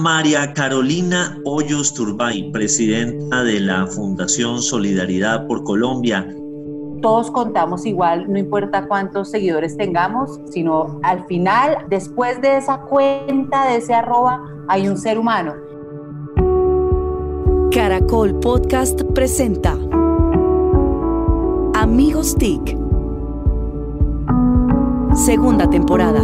María Carolina Hoyos Turbay, presidenta de la Fundación Solidaridad por Colombia. Todos contamos igual, no importa cuántos seguidores tengamos, sino al final, después de esa cuenta, de ese arroba, hay un ser humano. Caracol Podcast presenta Amigos TIC. Segunda temporada.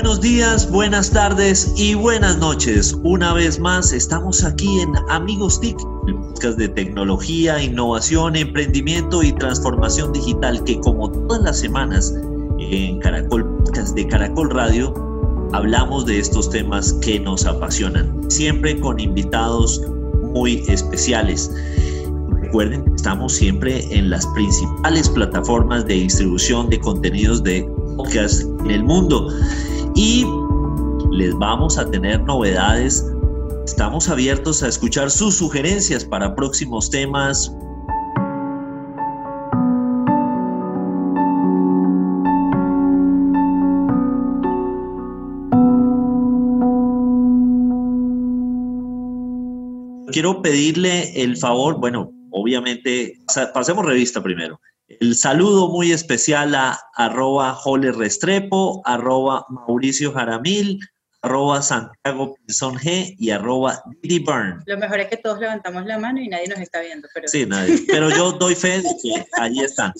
Buenos días, buenas tardes y buenas noches. Una vez más estamos aquí en Amigos TIC, el podcast de tecnología, innovación, emprendimiento y transformación digital que como todas las semanas en Caracol Podcast de Caracol Radio hablamos de estos temas que nos apasionan, siempre con invitados muy especiales. Recuerden que estamos siempre en las principales plataformas de distribución de contenidos de podcast en el mundo y les vamos a tener novedades. Estamos abiertos a escuchar sus sugerencias para próximos temas. Quiero pedirle el favor, bueno, obviamente, pasemos revista primero. El saludo muy especial a arroba Jole Restrepo, arroba Mauricio Jaramil, arroba Santiago Pinzón G y arroba Didi Burn. Lo mejor es que todos levantamos la mano y nadie nos está viendo. Pero... Sí, nadie. Pero yo doy fe de que allí están.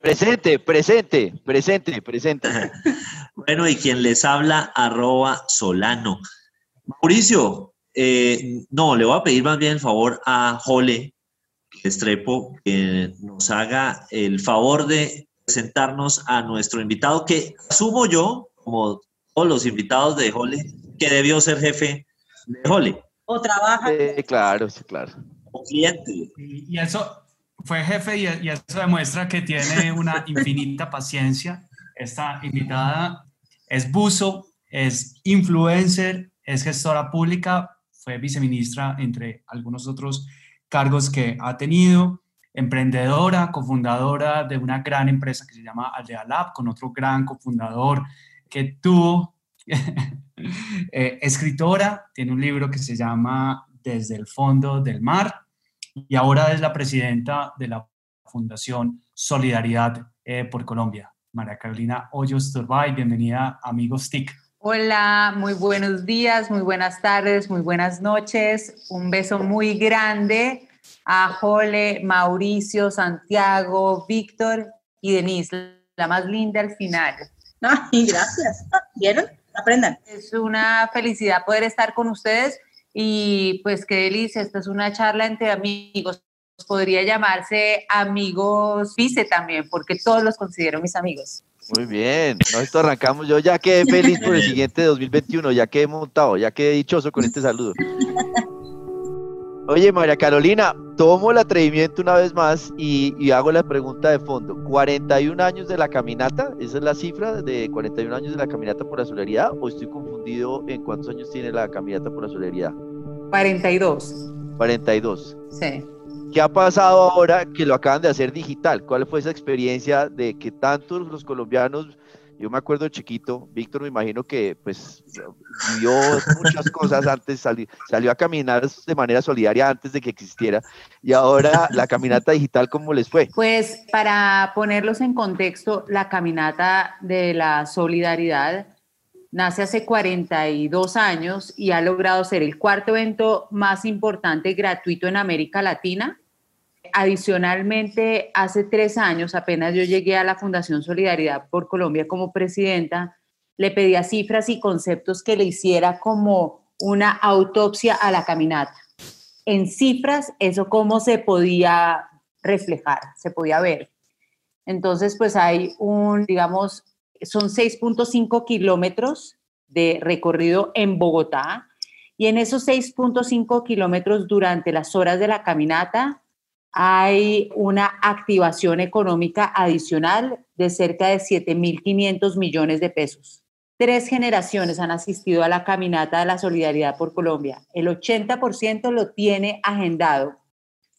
Presente, presente, presente, presente. bueno, y quien les habla, arroba Solano. Mauricio, eh, no, le voy a pedir más bien el favor a Jole Estrepo que nos haga el favor de presentarnos a nuestro invitado, que asumo yo, como todos los invitados de Jole, que debió ser jefe de Jole. O trabaja. Sí, claro, sí, claro. O cliente. Y, eso fue jefe y, y eso demuestra que tiene una infinita paciencia. Esta invitada es buzo, es influencer, es gestora pública, fue viceministra, entre algunos otros cargos que ha tenido, emprendedora, cofundadora de una gran empresa que se llama Aldea Lab, con otro gran cofundador que tuvo, eh, escritora, tiene un libro que se llama Desde el fondo del mar y ahora es la presidenta de la Fundación Solidaridad eh, por Colombia. María Carolina Hoyos Turbay, bienvenida Amigos TIC. Hola, muy buenos días, muy buenas tardes, muy buenas noches. Un beso muy grande a Jole, Mauricio, Santiago, Víctor y Denise, la más linda al final. Ay, gracias. ¿Vieron? Aprendan. Es una felicidad poder estar con ustedes y pues qué delicia, esta es una charla entre amigos. Podría llamarse amigos vice también, porque todos los considero mis amigos. Muy bien, nosotros arrancamos. Yo ya quedé feliz por el siguiente 2021, ya quedé montado, ya quedé dichoso con este saludo. Oye, María Carolina, tomo el atrevimiento una vez más y, hago la pregunta de fondo. ¿41 años de la caminata? ¿Esa es la cifra de 41 años de la caminata por la solidaridad? ¿O estoy confundido en cuántos años tiene la caminata por la solidaridad? 42. 42. Sí. ¿Qué ha pasado ahora que lo acaban de hacer digital? ¿Cuál fue esa experiencia de que tantos los colombianos, yo me acuerdo chiquito, Víctor me imagino que pues vio muchas cosas antes, salió a caminar de manera solidaria antes de que existiera y ahora la caminata digital, ¿cómo les fue? Pues para ponerlos en contexto, la caminata de la solidaridad nace hace 42 años y ha logrado ser el cuarto evento más importante gratuito en América Latina Adicionalmente, hace tres años, apenas yo llegué a la Fundación Solidaridad por Colombia como presidenta, le pedía cifras y conceptos que le hiciera como una autopsia a la caminata. En cifras, eso cómo se podía reflejar, se podía ver. Entonces, pues hay un, digamos, son 6.5 kilómetros de recorrido en Bogotá y en esos 6.5 kilómetros durante las horas de la caminata hay una activación económica adicional de cerca de 7.500 millones de pesos. Tres generaciones han asistido a la caminata de la solidaridad por Colombia. El 80% lo tiene agendado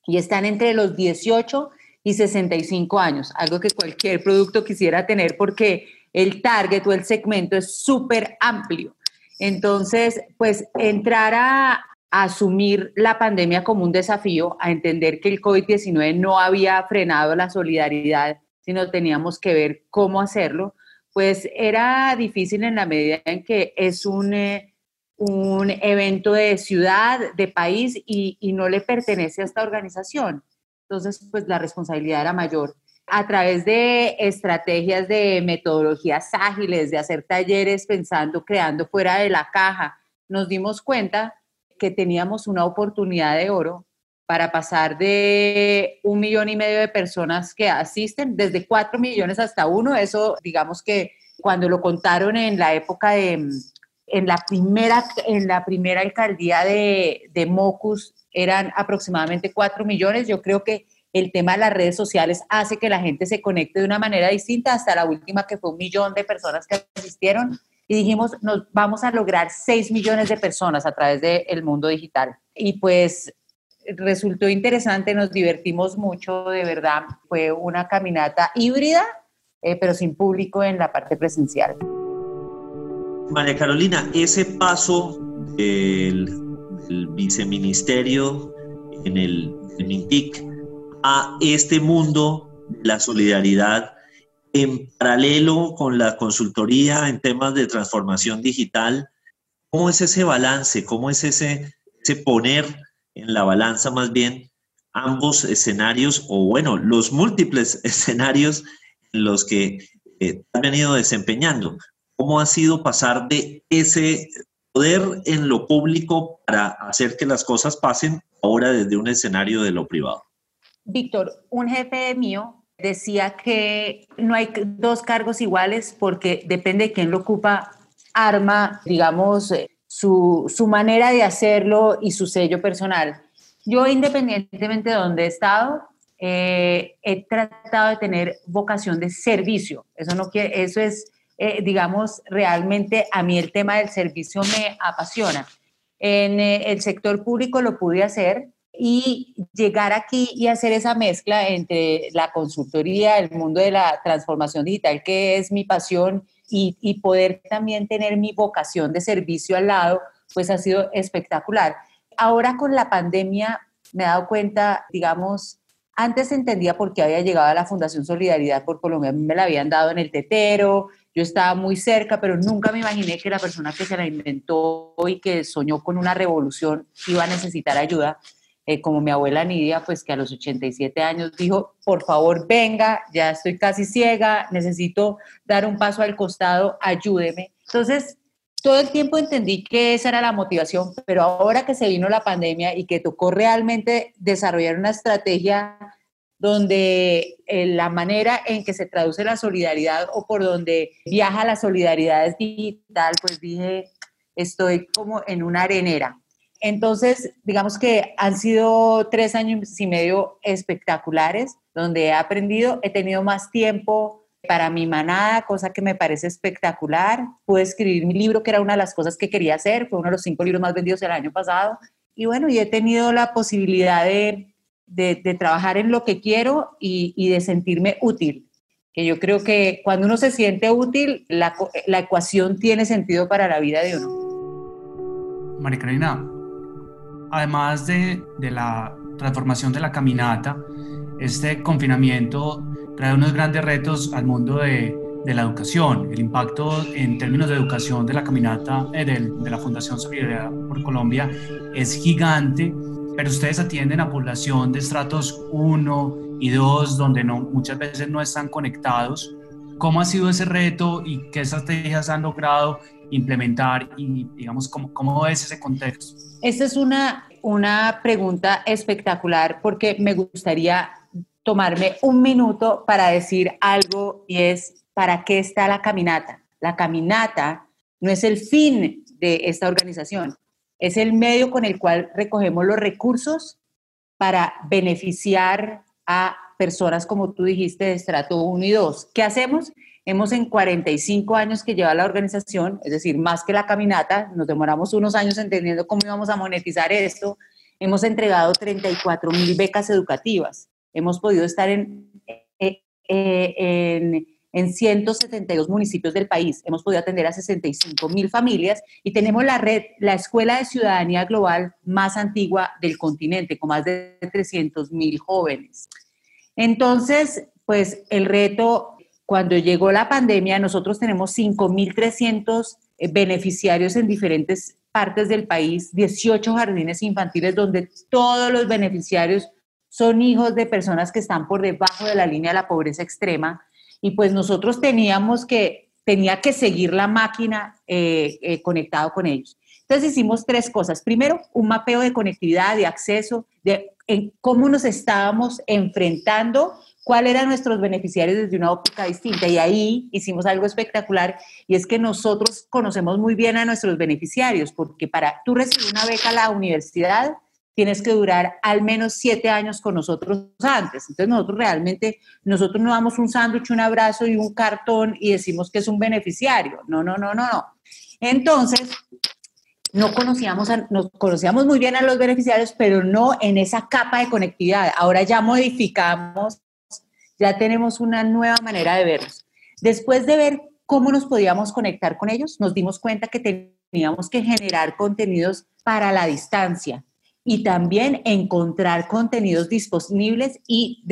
y están entre los 18 y 65 años, algo que cualquier producto quisiera tener porque el target o el segmento es súper amplio. Entonces, pues entrar a, a asumir la pandemia como un desafío, a entender que el COVID-19 no había frenado la solidaridad, sino teníamos que ver cómo hacerlo, pues era difícil en la medida en que es un, eh, un evento de ciudad, de país y, y no le pertenece a esta organización. Entonces, pues la responsabilidad era mayor a través de estrategias de metodologías ágiles, de hacer talleres pensando, creando fuera de la caja, nos dimos cuenta que teníamos una oportunidad de oro para pasar de un millón y medio de personas que asisten, desde cuatro millones hasta uno. Eso, digamos que cuando lo contaron en la época de, en la primera, en la primera alcaldía de, de Mocus, eran aproximadamente cuatro millones. Yo creo que el tema de las redes sociales hace que la gente se conecte de una manera distinta, hasta la última que fue un millón de personas que asistieron y dijimos, nos vamos a lograr 6 millones de personas a través del mundo digital. Y pues resultó interesante, nos divertimos mucho, de verdad, fue una caminata híbrida, eh, pero sin público en la parte presencial. María Carolina, ese paso del, del viceministerio en el, el MINTIC a este mundo, la solidaridad, en paralelo con la consultoría en temas de transformación digital, ¿cómo es ese balance? ¿Cómo es ese, ese poner en la balanza más bien ambos escenarios o bueno, los múltiples escenarios en los que eh, has venido desempeñando? ¿Cómo ha sido pasar de ese poder en lo público para hacer que las cosas pasen ahora desde un escenario de lo privado? Víctor, un jefe mío decía que no hay dos cargos iguales porque depende de quién lo ocupa, arma, digamos, eh, su, su manera de hacerlo y su sello personal. Yo, independientemente de dónde he estado, eh, he tratado de tener vocación de servicio. Eso, no quiere, eso es, eh, digamos, realmente a mí el tema del servicio me apasiona. En eh, el sector público lo pude hacer, y llegar aquí y hacer esa mezcla entre la consultoría, el mundo de la transformación digital, que es mi pasión, y, y, poder también tener mi vocación de servicio al lado, pues ha sido espectacular. Ahora con la pandemia me he dado cuenta, digamos, antes entendía por qué había llegado a la Fundación Solidaridad por Colombia, me la habían dado en el tetero, yo estaba muy cerca, pero nunca me imaginé que la persona que se la inventó y que soñó con una revolución iba a necesitar ayuda eh, como mi abuela Nidia, pues que a los 87 años dijo, por favor venga, ya estoy casi ciega, necesito dar un paso al costado, ayúdeme. Entonces, todo el tiempo entendí que esa era la motivación, pero ahora que se vino la pandemia y que tocó realmente desarrollar una estrategia donde eh, la manera en que se traduce la solidaridad o por donde viaja la solidaridad es digital, pues dije, estoy como en una arenera entonces, digamos que han sido tres años y medio espectaculares, donde he aprendido, he tenido más tiempo para mi manada, cosa que me parece espectacular. Pude escribir mi libro, que era una de las cosas que quería hacer, fue uno de los cinco libros más vendidos el año pasado. Y bueno, y he tenido la posibilidad de, de, trabajar en lo que quiero y, y, de sentirme útil. Que yo creo que cuando uno se siente útil, la, la ecuación tiene sentido para la vida de uno. María Carolina, además de, de la transformación de la caminata, este confinamiento trae unos grandes retos al mundo de, de, la educación. El impacto en términos de educación de la caminata eh, de, de, la Fundación Solidaridad por Colombia es gigante, pero ustedes atienden a población de estratos 1 y 2, donde no, muchas veces no están conectados. ¿Cómo ha sido ese reto y qué estrategias han logrado implementar y, digamos, cómo, cómo es ese contexto? Esta es una, una pregunta espectacular porque me gustaría tomarme un minuto para decir algo y es, ¿para qué está la caminata? La caminata no es el fin de esta organización, es el medio con el cual recogemos los recursos para beneficiar a personas, como tú dijiste, de estrato 1 y 2. ¿Qué hacemos? Hemos en 45 años que lleva la organización, es decir, más que la caminata, nos demoramos unos años entendiendo cómo íbamos a monetizar esto, hemos entregado 34 mil becas educativas, hemos podido estar en, eh, eh, en, en 172 municipios del país. Hemos podido atender a 65 mil familias y tenemos la red, la Escuela de Ciudadanía Global más antigua del continente, con más de 300 mil jóvenes. Entonces, pues el reto, cuando llegó la pandemia, nosotros tenemos 5.300 eh, beneficiarios en diferentes partes del país, 18 jardines infantiles donde todos los beneficiarios son hijos de personas que están por debajo de la línea de la pobreza extrema y pues nosotros teníamos que, tenía que seguir la máquina eh, eh, conectado con ellos. Entonces hicimos tres cosas. Primero, un mapeo de conectividad, de acceso, de en cómo nos estábamos enfrentando, cuáles eran nuestros beneficiarios desde una óptica distinta. Y ahí hicimos algo espectacular y es que nosotros conocemos muy bien a nuestros beneficiarios, porque para tú recibir una beca a la universidad, tienes que durar al menos siete años con nosotros antes. Entonces nosotros realmente, nosotros no damos un sándwich, un abrazo y un cartón y decimos que es un beneficiario. No, no, no, no, no. Entonces, no conocíamos, nos conocíamos muy bien a los beneficiarios, pero no en esa capa de conectividad. Ahora ya modificamos, ya tenemos una nueva manera de verlos. Después de ver cómo nos podíamos conectar con ellos, nos dimos cuenta que teníamos que generar contenidos para la distancia y también encontrar contenidos disponibles y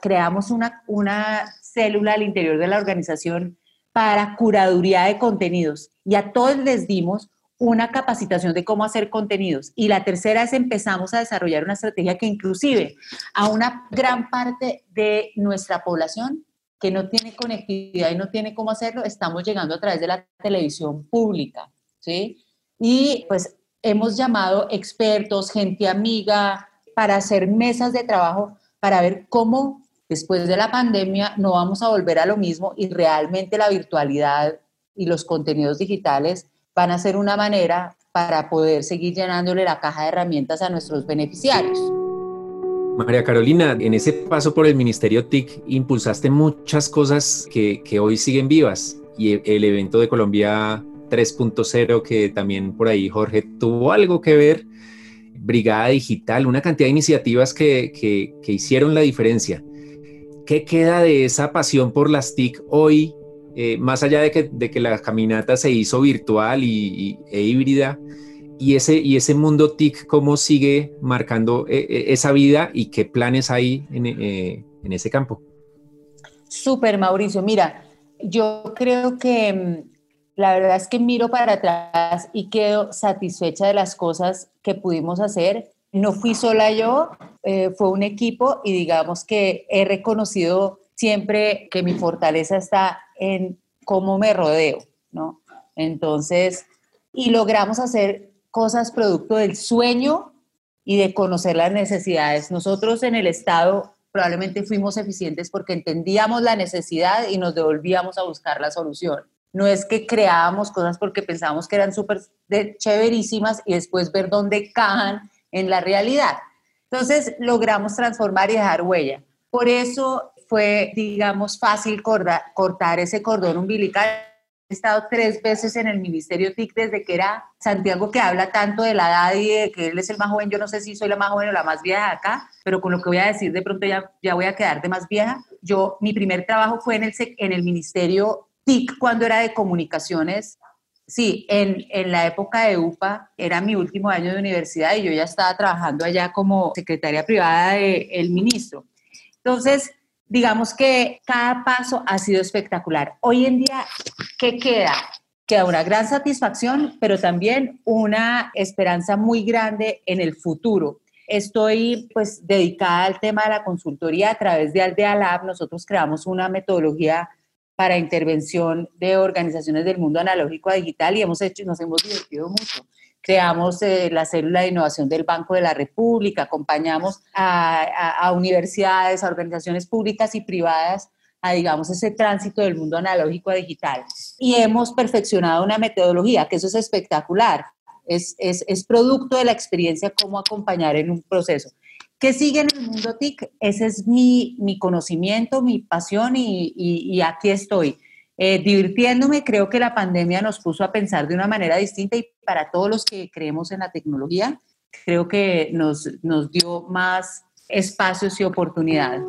creamos una, una célula al interior de la organización para curaduría de contenidos. Y a todos les dimos una capacitación de cómo hacer contenidos. Y la tercera es empezamos a desarrollar una estrategia que inclusive a una gran parte de nuestra población que no tiene conectividad y no tiene cómo hacerlo, estamos llegando a través de la televisión pública, ¿sí? Y pues hemos llamado expertos, gente amiga, para hacer mesas de trabajo, para ver cómo después de la pandemia no vamos a volver a lo mismo y realmente la virtualidad y los contenidos digitales van a ser una manera para poder seguir llenándole la caja de herramientas a nuestros beneficiarios. María Carolina, en ese paso por el Ministerio TIC impulsaste muchas cosas que, que hoy siguen vivas y el evento de Colombia 3.0 que también por ahí Jorge tuvo algo que ver, Brigada Digital, una cantidad de iniciativas que, que, hicieron la diferencia. ¿Qué queda de esa pasión por las TIC hoy, eh, más allá de que, de que, la caminata se hizo virtual y, e híbrida? Y ese, y ese mundo TIC, ¿cómo sigue marcando eh, eh, esa vida y qué planes hay en, en ese campo? Súper, Mauricio. Mira, yo creo que mm, la verdad es que miro para atrás y quedo satisfecha de las cosas que pudimos hacer. No fui sola yo, fue un equipo y digamos que he reconocido siempre que mi fortaleza está en cómo me rodeo, ¿no? Entonces, y logramos hacer cosas producto del sueño y de conocer las necesidades. Nosotros en el Estado probablemente fuimos eficientes porque entendíamos la necesidad y nos devolvíamos a buscar la solución. No es que creábamos cosas porque pensábamos que eran súper chéverísimas y después ver dónde cajan en la realidad. Entonces logramos transformar y dejar huella. Por eso fue, digamos, fácil cortar, ese cordón umbilical. He estado tres veces en el Ministerio TIC desde que era Santiago, que habla tanto de la edad y de que él es el más joven. Yo no sé si soy la más joven o la más vieja de acá, pero con lo que voy a decir, de pronto ya, ya voy a quedar de más vieja. Yo, mi primer trabajo fue en el, en el Ministerio TIC cuando era de comunicaciones. Sí, en, en, la época de UPA era mi último año de universidad y yo ya estaba trabajando allá como secretaria privada del ministro. Entonces, digamos que cada paso ha sido espectacular. Hoy en día, ¿qué queda? Queda una gran satisfacción, pero también una esperanza muy grande en el futuro. Estoy pues dedicada al tema de la consultoría a través de Aldea Lab. Nosotros creamos una metodología para intervención de organizaciones del mundo analógico a digital y hemos hecho, nos hemos divertido mucho. Creamos eh, la célula de innovación del Banco de la República, acompañamos a, universidades, a organizaciones públicas y privadas a, digamos, ese tránsito del mundo analógico a digital. Y hemos perfeccionado una metodología, que eso es espectacular, es, es, es producto de la experiencia cómo acompañar en un proceso. ¿Qué sigue en el mundo TIC? Ese es mi, mi conocimiento, mi pasión y, y, aquí estoy. Eh, divirtiéndome, creo que la pandemia nos puso a pensar de una manera distinta y para todos los que creemos en la tecnología, creo que nos, nos dio más espacios y oportunidades.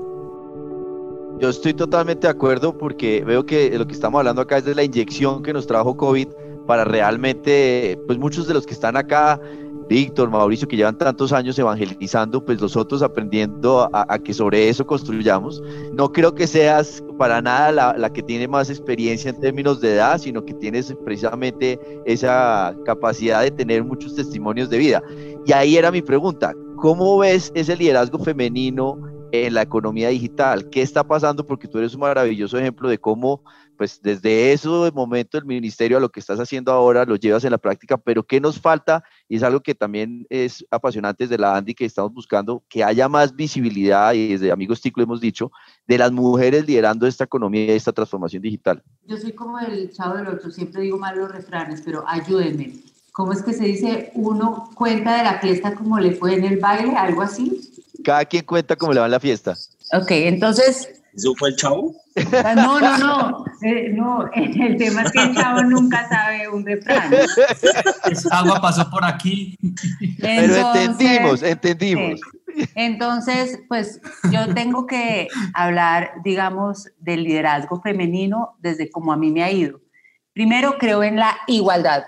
Yo estoy totalmente de acuerdo porque veo que lo que estamos hablando acá es de la inyección que nos trajo COVID para realmente, pues muchos de los que están acá Víctor, Mauricio, que llevan tantos años evangelizando, pues nosotros aprendiendo a, que sobre eso construyamos. No creo que seas para nada la, que tiene más experiencia en términos de edad, sino que tienes precisamente esa capacidad de tener muchos testimonios de vida. Y ahí era mi pregunta, ¿cómo ves ese liderazgo femenino en la economía digital? ¿Qué está pasando? Porque tú eres un maravilloso ejemplo de cómo pues desde ese momento el ministerio a lo que estás haciendo ahora lo llevas en la práctica, pero ¿qué nos falta? Y es algo que también es apasionante desde la Andy que estamos buscando, que haya más visibilidad, y desde Amigos Tico hemos dicho, de las mujeres liderando esta economía y esta transformación digital. Yo soy como el chavo del otro, siempre digo mal los refranes, pero ayúdenme. ¿Cómo es que se dice? Uno cuenta de la fiesta como le fue en el baile, algo así. Cada quien cuenta cómo le va en la fiesta. Ok, entonces ¿Eso fue el chavo? Ah, no, no, no. Eh, no, el tema es que el chavo nunca sabe un refrán. Esa agua pasó por aquí. Pero entendimos, entendimos. Entonces, pues yo tengo que hablar, digamos, del liderazgo femenino desde como a mí me ha ido. Primero, creo en la igualdad,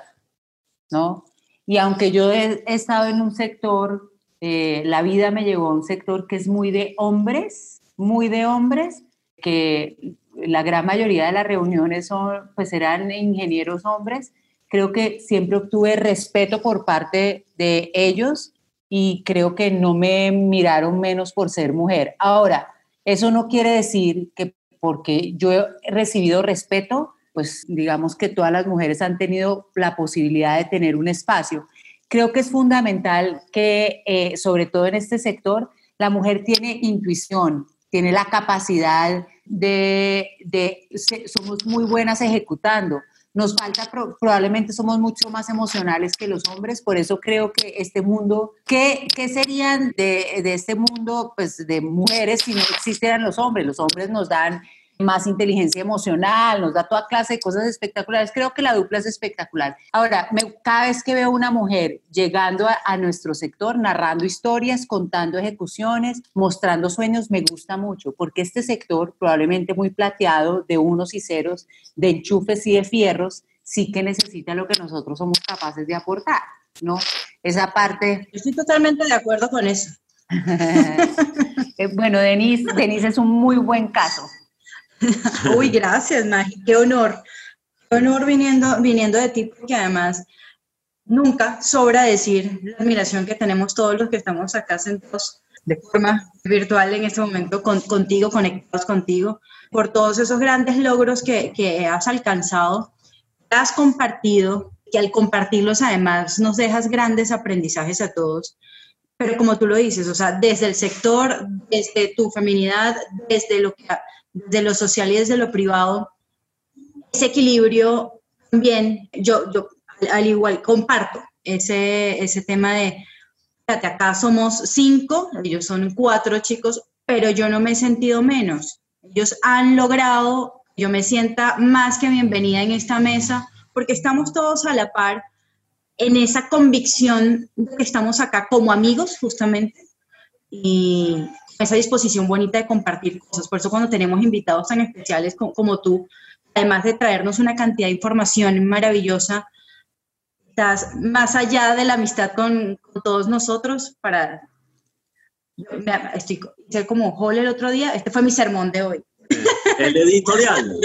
¿no? Y aunque yo he, estado en un sector, eh, la vida me llevó a un sector que es muy de hombres, muy de hombres, que la gran mayoría de las reuniones son, pues eran ingenieros hombres. Creo que siempre obtuve respeto por parte de ellos y creo que no me miraron menos por ser mujer. Ahora, eso no quiere decir que porque yo he recibido respeto, pues digamos que todas las mujeres han tenido la posibilidad de tener un espacio. Creo que es fundamental que, eh, sobre todo en este sector, la mujer tiene intuición, tiene la capacidad de, de, somos muy buenas ejecutando. Nos falta, probablemente somos mucho más emocionales que los hombres, por eso creo que este mundo, ¿qué, qué serían de, de este mundo pues, de mujeres si no existieran los hombres? Los hombres nos dan más inteligencia emocional, nos da toda clase de cosas espectaculares. Creo que la dupla es espectacular. Ahora, cada vez que veo una mujer llegando a, nuestro sector, narrando historias, contando ejecuciones, mostrando sueños, me gusta mucho, porque este sector, probablemente muy plateado de unos y ceros, de enchufes y de fierros, sí que necesita lo que nosotros somos capaces de aportar, ¿no? Esa parte... Yo estoy totalmente de acuerdo con eso. Eh, bueno, Denise, Denise es un muy buen caso. Uy, gracias, Magi, qué honor. Qué honor viniendo, viniendo de ti, porque además nunca sobra decir la admiración que tenemos todos los que estamos acá sentados de forma virtual en este momento contigo, conectados contigo, por todos esos grandes logros que, que has alcanzado, has compartido, que al compartirlos además nos dejas grandes aprendizajes a todos. Pero como tú lo dices, o sea, desde el sector, desde tu feminidad, desde lo que de lo social y desde lo privado, ese equilibrio también, yo, yo al igual comparto ese, ese tema de, fíjate, acá somos cinco, ellos son cuatro chicos, pero yo no me he sentido menos. Ellos han logrado, yo me sienta más que bienvenida en esta mesa, porque estamos todos a la par en esa convicción de que estamos acá como amigos, justamente, y, esa disposición bonita de compartir cosas. Por eso cuando tenemos invitados tan especiales como, tú, además de traernos una cantidad de información maravillosa, estás más allá de la amistad con, todos nosotros para... estoy hice como hall el otro día, este fue mi sermón de hoy. El editorial.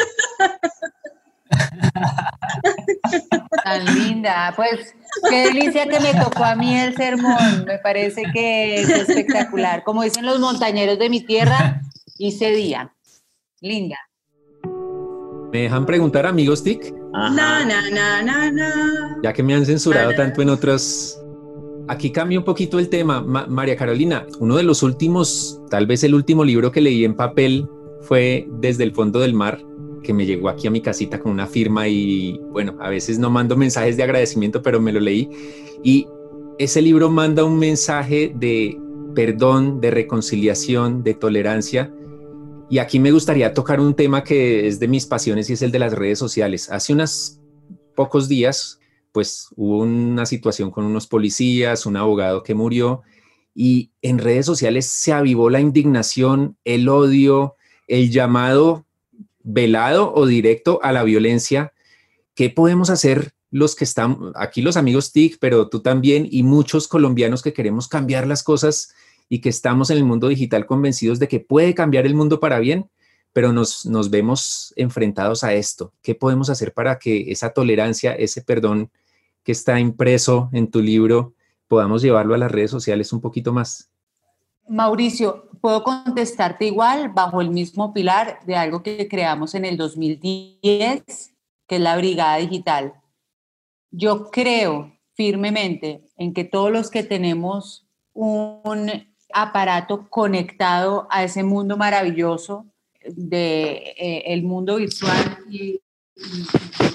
Tan linda. Pues qué delicia que me tocó a mí el sermón. Me parece que es espectacular. Como dicen los montañeros de mi tierra, hice día. Linda. ¿Me dejan preguntar, amigos TIC? Na, na, na, na, na. Ya que me han censurado tanto en otros. Aquí cambia un poquito el tema. María Carolina, uno de los últimos, tal vez el último libro que leí en papel fue Desde el fondo del mar me llegó aquí a mi casita con una firma y bueno, a veces no mando mensajes de agradecimiento, pero me lo leí y ese libro manda un mensaje de perdón, de reconciliación, de tolerancia. Y aquí me gustaría tocar un tema que es de mis pasiones y es el de las redes sociales. Hace unos pocos días, pues hubo una situación con unos policías, un abogado que murió y en redes sociales se avivó la indignación, el odio, el llamado velado o directo a la violencia, ¿qué podemos hacer los que están aquí, los amigos TIC, pero tú también y muchos colombianos que queremos cambiar las cosas y que estamos en el mundo digital convencidos de que puede cambiar el mundo para bien, pero nos, nos vemos enfrentados a esto. ¿Qué podemos hacer para que esa tolerancia, ese perdón que está impreso en tu libro, podamos llevarlo a las redes sociales un poquito más? Mauricio, puedo contestarte igual bajo el mismo pilar de algo que creamos en el 2010, que es la Brigada Digital. Yo creo firmemente en que todos los que tenemos un aparato conectado a ese mundo maravilloso de eh, el mundo virtual y,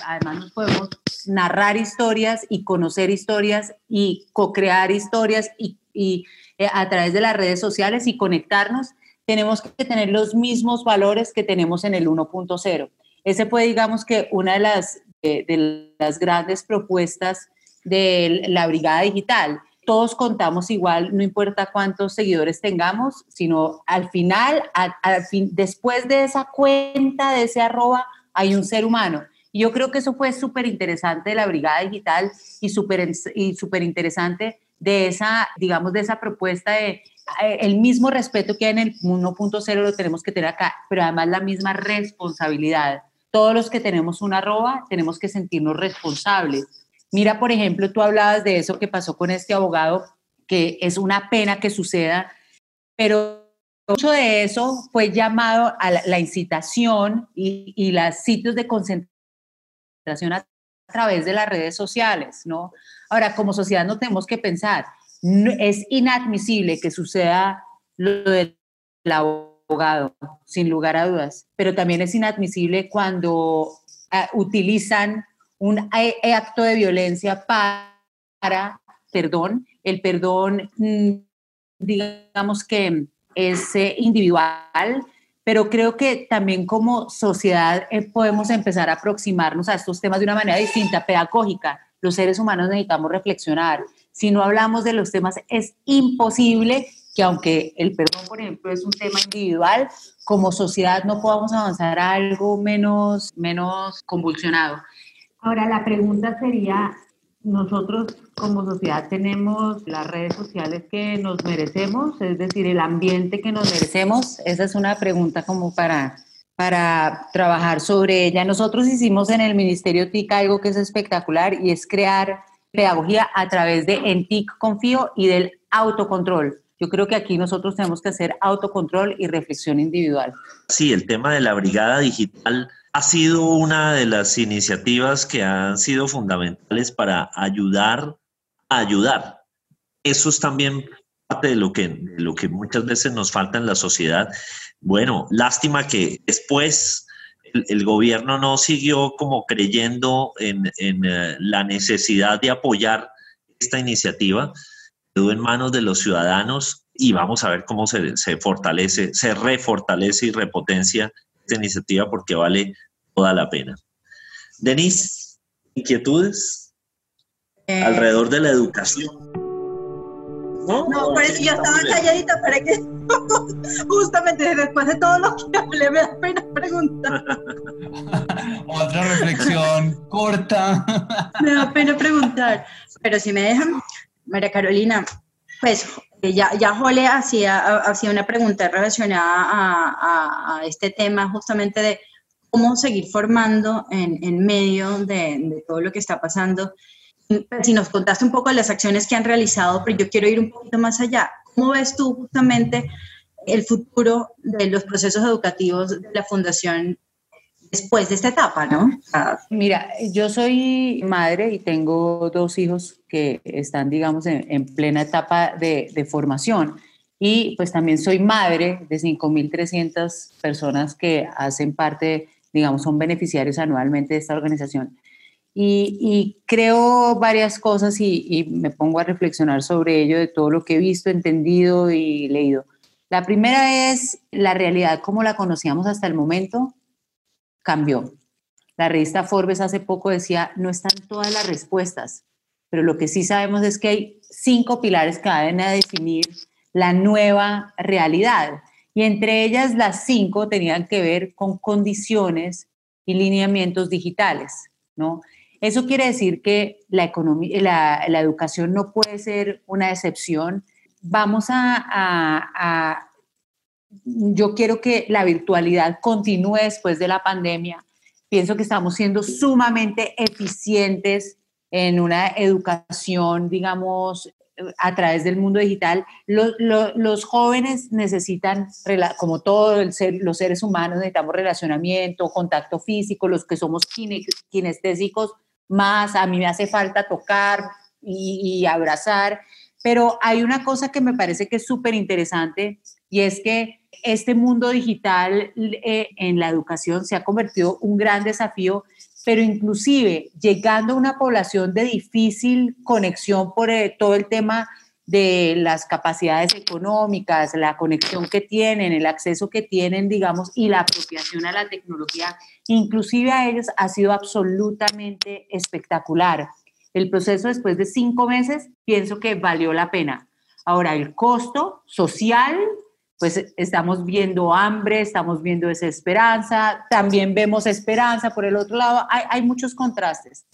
además nos podemos narrar historias y conocer historias y co-crear historias y, a través de las redes sociales y conectarnos, tenemos que tener los mismos valores que tenemos en el 1.0. Ese fue, digamos que, una de las, de, las grandes propuestas de la Brigada Digital. Todos contamos igual, no importa cuántos seguidores tengamos, sino al final, al, fin, después de esa cuenta, de ese arroba, hay un ser humano. Y yo creo que eso fue súper interesante de la Brigada Digital y súper y super interesante de esa, digamos, de esa propuesta de eh, el mismo respeto que hay en el 1.0 lo tenemos que tener acá, pero además la misma responsabilidad. Todos los que tenemos una arroba tenemos que sentirnos responsables. Mira, por ejemplo, tú hablabas de eso que pasó con este abogado, que es una pena que suceda, pero mucho de eso fue llamado a la, incitación y, y los sitios de concentración a través de las redes sociales, ¿no? Ahora, como sociedad no tenemos que pensar, es inadmisible que suceda lo del abogado, sin lugar a dudas, pero también es inadmisible cuando ah, utilizan un acto de violencia para, perdón, el perdón, mm, digamos que es eh, individual, pero creo que también como sociedad eh, podemos empezar a aproximarnos a estos temas de una manera distinta, pedagógica. Los seres humanos necesitamos reflexionar. Si no hablamos de los temas, es imposible que aunque el perdón, por ejemplo, es un tema individual, como sociedad no podamos avanzar a algo menos, menos convulsionado. Ahora, la pregunta sería, nosotros como sociedad tenemos las redes sociales que nos merecemos, es decir, el ambiente que nos merecemos. Esa es una pregunta como para, para trabajar sobre ella. Nosotros hicimos en el Ministerio TIC algo que es espectacular y es crear pedagogía a través de En TIC Confío y del autocontrol. Yo creo que aquí nosotros tenemos que hacer autocontrol y reflexión individual. Sí, el tema de la brigada digital ha sido una de las iniciativas que han sido fundamentales para ayudar a ayudar. Eso es también parte de lo que, lo que muchas veces nos falta en la sociedad. Bueno, lástima que después el, gobierno no siguió como creyendo en, eh, la necesidad de apoyar esta iniciativa, quedó en manos de los ciudadanos y vamos a ver cómo se, se fortalece, se refortalece y repotencia esta iniciativa porque vale toda la pena. Denise, inquietudes eh, alrededor de la educación. No, no por eso yo estaba calladita para que justamente después de todo lo que hablé me da pena preguntar. Otra reflexión corta. me da pena preguntar, pero si me dejan, María Carolina, pues ya, ya Jole hacía, hacía una pregunta relacionada a, a este tema justamente de cómo seguir formando en, en medio de, de, todo lo que está pasando. Si nos contaste un poco de las acciones que han realizado, pero yo quiero ir un poquito más allá. ¿Cómo ves tú justamente el futuro de los procesos educativos de la Fundación después de esta etapa, ¿no? Mira, yo soy madre y tengo dos hijos que están, digamos, en, en plena etapa de, de, formación. Y pues también soy madre de 5.300 personas que hacen parte digamos, son beneficiarios anualmente de esta organización. Y, creo varias cosas y, me pongo a reflexionar sobre ello, de todo lo que he visto, entendido y leído. La primera es la realidad como la conocíamos hasta el momento cambió. La revista Forbes hace poco decía, no están todas las respuestas, pero lo que sí sabemos es que hay cinco pilares que van a definir la nueva realidad y entre ellas las cinco tenían que ver con condiciones y lineamientos digitales, ¿no? Eso quiere decir que la, la, educación no puede ser una excepción. Vamos a, yo quiero que la virtualidad continúe después de la pandemia. Pienso que estamos siendo sumamente eficientes en una educación, digamos, a través del mundo digital, los jóvenes necesitan, como todos los seres humanos, necesitamos relacionamiento, contacto físico, los que somos kinestésicos más, a mí me hace falta tocar y, abrazar, pero hay una cosa que me parece que es súper interesante y es que este mundo digital eh, en la educación se ha convertido un gran desafío pero inclusive llegando a una población de difícil conexión por eh, todo el tema de las capacidades económicas, la conexión que tienen, el acceso que tienen, digamos, y la apropiación a la tecnología, inclusive a ellos ha sido absolutamente espectacular. El proceso después de cinco meses pienso que valió la pena. Ahora, el costo social pues estamos viendo hambre, estamos viendo desesperanza, también vemos esperanza por el otro lado, hay, muchos contrastes.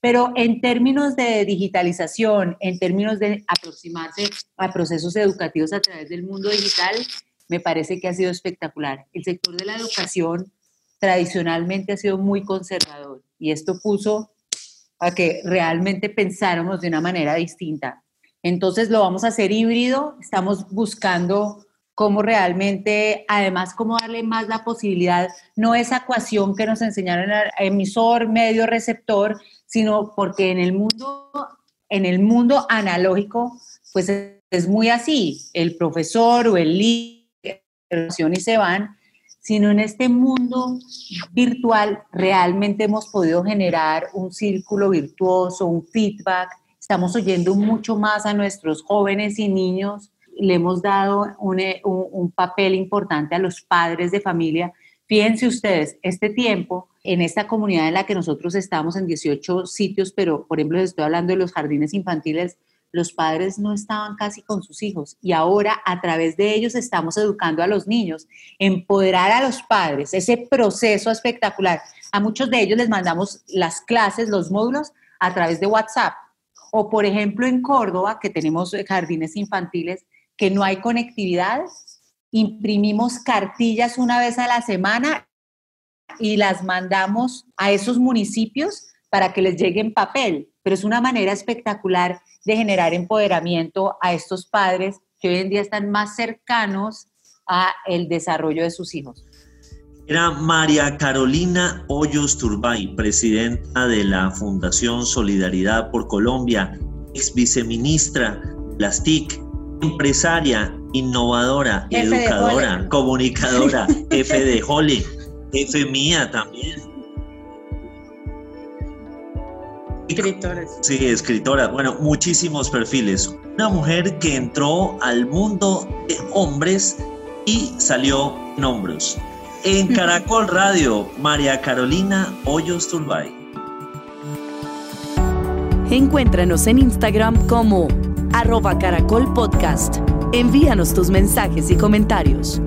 Pero en términos de digitalización, en términos de aproximarse a procesos educativos a través del mundo digital, me parece que ha sido espectacular. El sector de la educación tradicionalmente ha sido muy conservador y esto puso a que realmente pensáramos de una manera distinta. Entonces lo vamos a hacer híbrido, estamos buscando cómo realmente, además, cómo darle más la posibilidad, no esa ecuación que nos enseñaron emisor, medio, receptor, sino porque en el mundo, en el mundo analógico, pues es muy así, el profesor o el líder y se van, sino en este mundo virtual realmente hemos podido generar un círculo virtuoso, un feedback, estamos oyendo mucho más a nuestros jóvenes y niños le hemos dado eh, un, un, papel importante a los padres de familia. Fíjense ustedes, este tiempo, en esta comunidad en la que nosotros estamos en 18 sitios, pero por ejemplo, estoy hablando de los jardines infantiles, los padres no estaban casi con sus hijos y ahora a través de ellos estamos educando a los niños, empoderar a los padres, ese proceso espectacular. A muchos de ellos les mandamos las clases, los módulos a través de WhatsApp. O por ejemplo en Córdoba, que tenemos jardines infantiles, que no hay conectividad, imprimimos cartillas una vez a la semana y las mandamos a esos municipios para que les llegue en papel. Pero es una manera espectacular de generar empoderamiento a estos padres que hoy en día están más cercanos a el desarrollo de sus hijos. Era María Carolina Hoyos Turbay, presidenta de la Fundación Solidaridad por Colombia, ex viceministra de las TIC, empresaria, innovadora, educadora, comunicadora, jefe de Holly, jefe mía también. Escritora. Sí, escritora. Bueno, muchísimos perfiles. Una mujer que entró al mundo de hombres y salió en hombros. En Caracol Radio, María Carolina Hoyos Turbay. Encuéntranos en Instagram como arroba caracol podcast. Envíanos tus mensajes y comentarios.